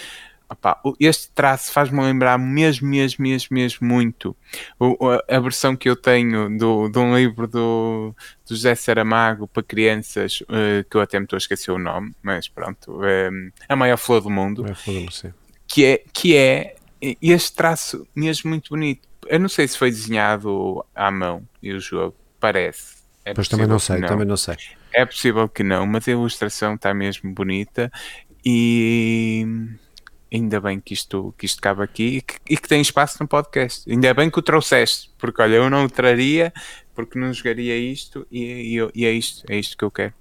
Opa, este traço faz-me lembrar mesmo, mesmo, mesmo, mesmo muito a, a versão que eu tenho do, de um livro do, do José Saramago para crianças, uh, que eu até me estou a esquecer o nome, mas pronto, um, A Maior Flor do Mundo, que é, que é este traço mesmo muito bonito. Eu não sei se foi desenhado à mão e o jogo, parece. É pois também não sei, não. também não sei. É possível que não, mas a ilustração está mesmo bonita e ainda bem que isto, que isto cabe aqui e que, e que tem espaço no podcast. Ainda bem que o trouxeste, porque olha, eu não o traria porque não jogaria isto e, e, e é isto, é isto que eu quero.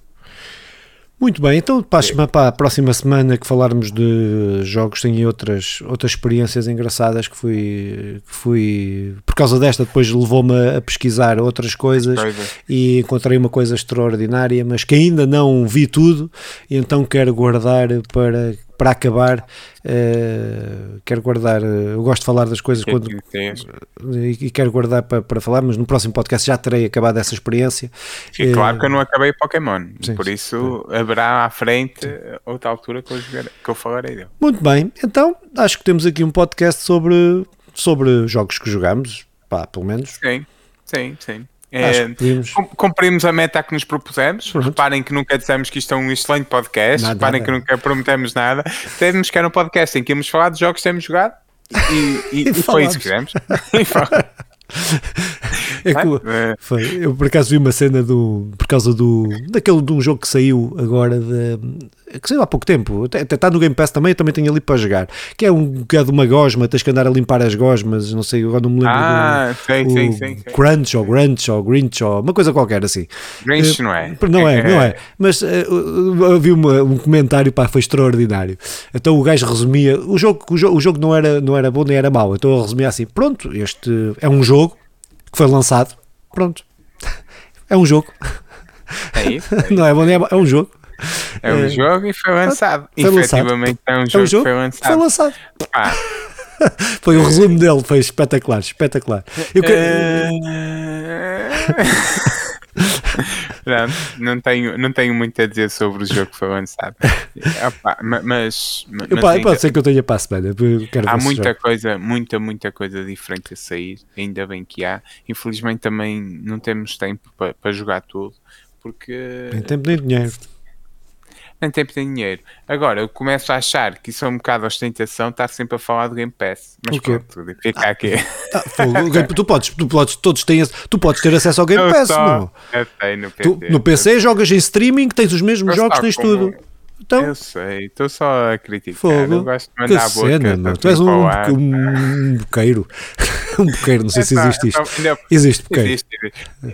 Muito bem, então passo-me para a próxima semana que falarmos de jogos, tenho outras, outras experiências engraçadas que fui, que fui por causa desta depois levou-me a pesquisar outras coisas e encontrei uma coisa extraordinária, mas que ainda não vi tudo e então quero guardar para para acabar, uh, quero guardar. Uh, eu gosto de falar das coisas quando, e, e, quero guardar para, para falar, mas no próximo podcast já terei acabado essa experiência. Sim, claro que eu não acabei Pokémon, sim, por isso sim. haverá à frente outra altura que eu, jogar, que eu falarei dele. Muito bem, então acho que temos aqui um podcast sobre, sobre jogos que jogamos, pá, pelo menos. Sim, sim, sim. É, cumprimos a meta que nos propusemos. Pronto. Reparem que nunca dissemos que isto é um excelente podcast. Nada, Reparem nada. que nunca prometemos nada. Temos que era um podcast em que íamos falar de jogos que temos jogado e, e, e, e foi isso que fizemos. é que, é. foi, eu por acaso vi uma cena do, por causa do daquele de um jogo que saiu agora de, que saiu há pouco tempo, até, está no Game Pass também, eu também tenho ali para jogar, que é um que é de uma gosma, tens que andar a limpar as gosmas, não sei, agora não me lembro. Ah, do, sei, sim, sim, sim. Crunch ou Grunch ou Grinch ou uma coisa qualquer assim. Grinch uh, não é? Não é, não é. Mas uh, eu vi uma, um comentário, pá, foi extraordinário. Então o gajo resumia, o jogo, o jogo, o jogo não, era, não era bom nem era mau, então eu resumia assim: pronto, este é um jogo que foi lançado, pronto, é um jogo. É isso? É isso. não é bom nem é, é um jogo. É um é, jogo e foi lançado. Foi Efetivamente lançado. é um jogo, é um jogo que foi lançado. Foi lançado. Ah. foi o resumo dele, foi espetacular, espetacular. Eu que... não, não, tenho, não tenho muito a dizer sobre o jogo que foi lançado. Opa, mas, mas Opa, ainda, pode ser que eu tenha para a semana. há muita coisa, muita, muita coisa diferente a sair. Ainda bem que há. Infelizmente também não temos tempo para, para jogar tudo. Porque. Nem tempo nem dinheiro nem tempo nem dinheiro. Agora, eu começo a achar que isso é um bocado ostentação estar sempre a falar do Game Pass. Mas pronto, fica aqui. Ah, tu, podes, tu podes, todos têm, tu podes ter acesso ao Game eu Pass, só, não? Eu tenho no PC. Tu, no PC jogas em streaming, tens os mesmos jogos, tens como... tudo. Então, eu sei, estou só a criticar. Fogo. Eu gosto de mandar que a boca. Cena, tu és um, um, um boqueiro. um boqueiro, não sei se existe isto. existe boqueiro. Existe.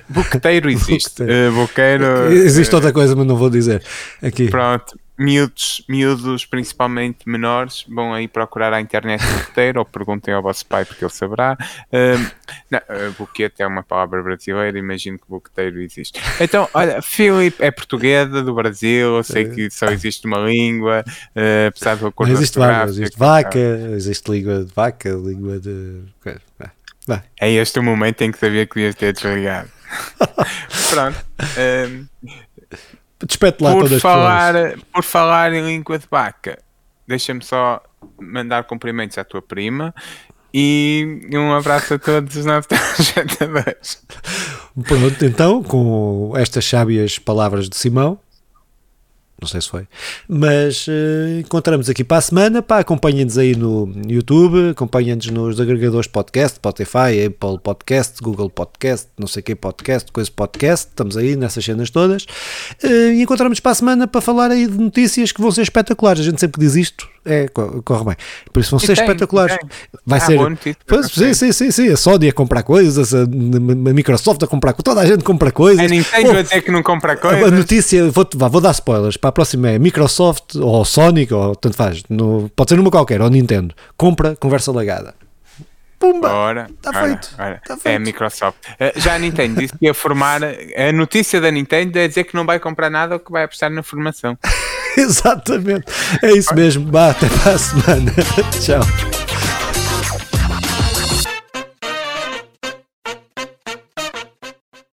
Boqueteiro existe. boqueiro. Uh, boqueiro existe uh, outra coisa, mas não vou dizer. Aqui. Pronto miúdos, miúdos, principalmente menores, vão aí procurar a internet boqueteiro ou perguntem ao vosso pai porque ele saberá. Uh, não, boquete é uma palavra brasileira, imagino que boqueteiro existe. Então, olha, Filipe é portuguesa do Brasil, eu sei que só existe uma língua, uh, apesar do acordo existe várias, existe vaca, existe língua de vaca, língua de. É este o momento em que sabia que devias ter desligado. Pronto. Um, Despete lá por falar, Por falar em língua de vaca, deixa-me só mandar cumprimentos à tua prima e um abraço a todos os nossos telespectadores. Pronto, então, com estas sábias palavras de Simão, não sei se foi. Mas uh, encontramos aqui para a semana. Pá, acompanhem-nos aí no YouTube, acompanhem-nos nos agregadores podcast, Spotify, Apple Podcast, Google Podcast, não sei que podcast, coisa podcast. Estamos aí nessas cenas todas. Uh, e encontramos para a semana para falar aí de notícias que vão ser espetaculares. A gente sempre diz isto, é, corre bem. Por isso vão e ser tem, espetaculares. Vai ah, ser. Pois, sim, sim, sim, sim. A Sony a comprar coisas, a, a Microsoft a comprar coisas, toda a gente compra coisas. A Nintendo oh, até que não compra coisas. A notícia, vou, vou dar spoilers. Para a próxima é Microsoft ou Sonic, ou tanto faz. No, pode ser numa qualquer, ou Nintendo. Compra, conversa legada. Pumba! Ora, está feito. Ora. Tá feito. É a Microsoft. Uh, já a Nintendo disse que ia formar. A notícia da Nintendo é dizer que não vai comprar nada ou que vai apostar na formação. Exatamente. É isso mesmo. Bah, até para a semana. Tchau.